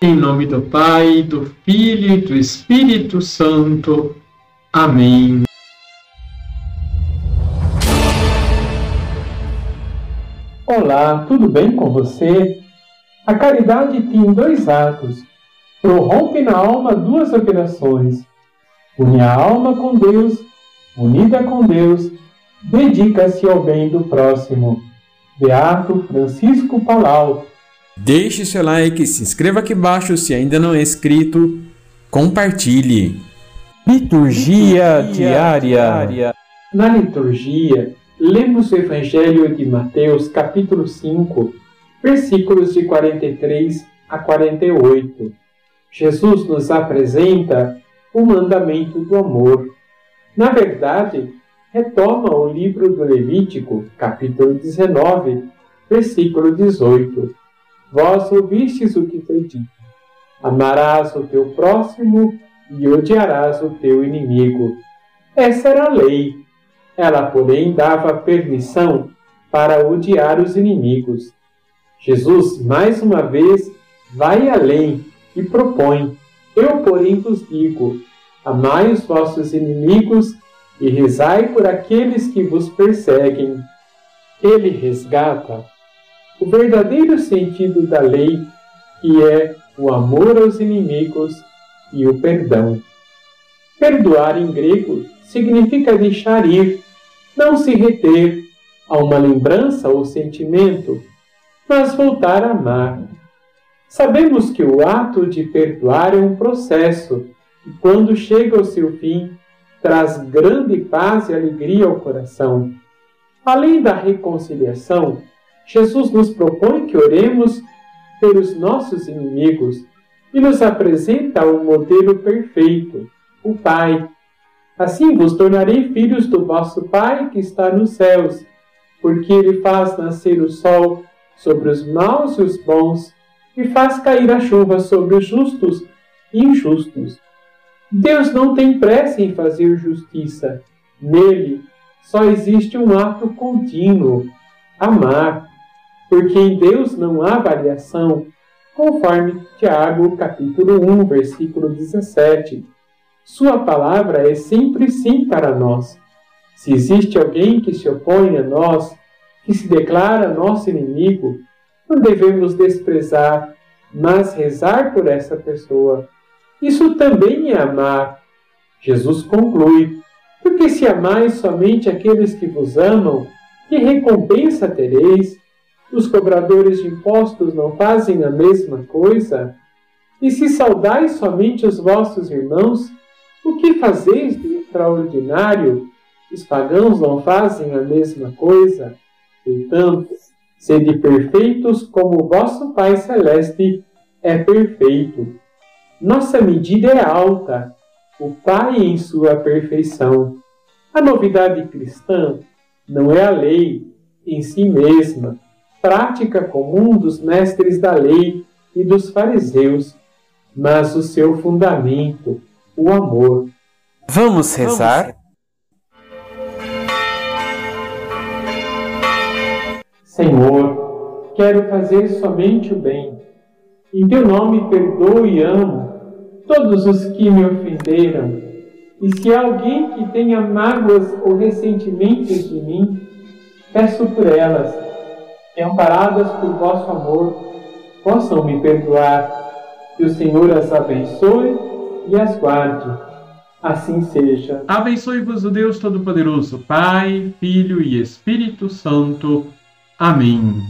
Em nome do Pai, do Filho e do Espírito Santo. Amém. Olá, tudo bem com você? A caridade tem dois atos. Prorrompe na alma duas operações. Une a alma com Deus, unida com Deus, dedica-se ao bem do próximo. Beato Francisco Palau. Deixe seu like, se inscreva aqui embaixo se ainda não é inscrito, compartilhe. Liturgia, Liturgia diária. diária. Na liturgia, lemos o Evangelho de Mateus, capítulo 5, versículos de 43 a 48. Jesus nos apresenta o mandamento do amor. Na verdade, retoma o livro do Levítico, capítulo 19, versículo 18. Vós ouvistes o que foi dito: Amarás o teu próximo e odiarás o teu inimigo. Essa era a lei. Ela, porém, dava permissão para odiar os inimigos. Jesus, mais uma vez, vai além e propõe: Eu, porém, vos digo: amai os vossos inimigos e rezai por aqueles que vos perseguem. Ele resgata o verdadeiro sentido da lei, que é o amor aos inimigos e o perdão. Perdoar em grego significa deixar ir, não se reter a uma lembrança ou sentimento, mas voltar a amar. Sabemos que o ato de perdoar é um processo e, quando chega ao seu fim, traz grande paz e alegria ao coração. Além da reconciliação, Jesus nos propõe que oremos pelos nossos inimigos e nos apresenta o um modelo perfeito, o Pai. Assim vos tornarei filhos do vosso Pai que está nos céus, porque ele faz nascer o sol sobre os maus e os bons e faz cair a chuva sobre os justos e injustos. Deus não tem pressa em fazer justiça. Nele só existe um ato contínuo: amar. Porque em Deus não há variação, conforme Tiago, capítulo 1, versículo 17. Sua palavra é sempre sim para nós. Se existe alguém que se opõe a nós, que se declara nosso inimigo, não devemos desprezar, mas rezar por essa pessoa isso também é amar. Jesus conclui: Porque se amais somente aqueles que vos amam, que recompensa tereis? Os cobradores de impostos não fazem a mesma coisa? E se saudais somente os vossos irmãos, o que fazeis de extraordinário? Os pagãos não fazem a mesma coisa? Portanto, sede perfeitos como o vosso Pai Celeste é perfeito. Nossa medida é alta, o Pai em sua perfeição. A novidade cristã não é a lei em si mesma, prática comum dos mestres da lei e dos fariseus, mas o seu fundamento, o amor. Vamos rezar? Senhor, quero fazer somente o bem. Em teu nome perdoo e amo todos os que me ofenderam. E se há alguém que tenha mágoas ou ressentimentos de mim, peço por elas, que amparadas por vosso amor, possam me perdoar. Que o Senhor as abençoe e as guarde. Assim seja. Abençoe-vos o Deus Todo-Poderoso, Pai, Filho e Espírito Santo. Amém.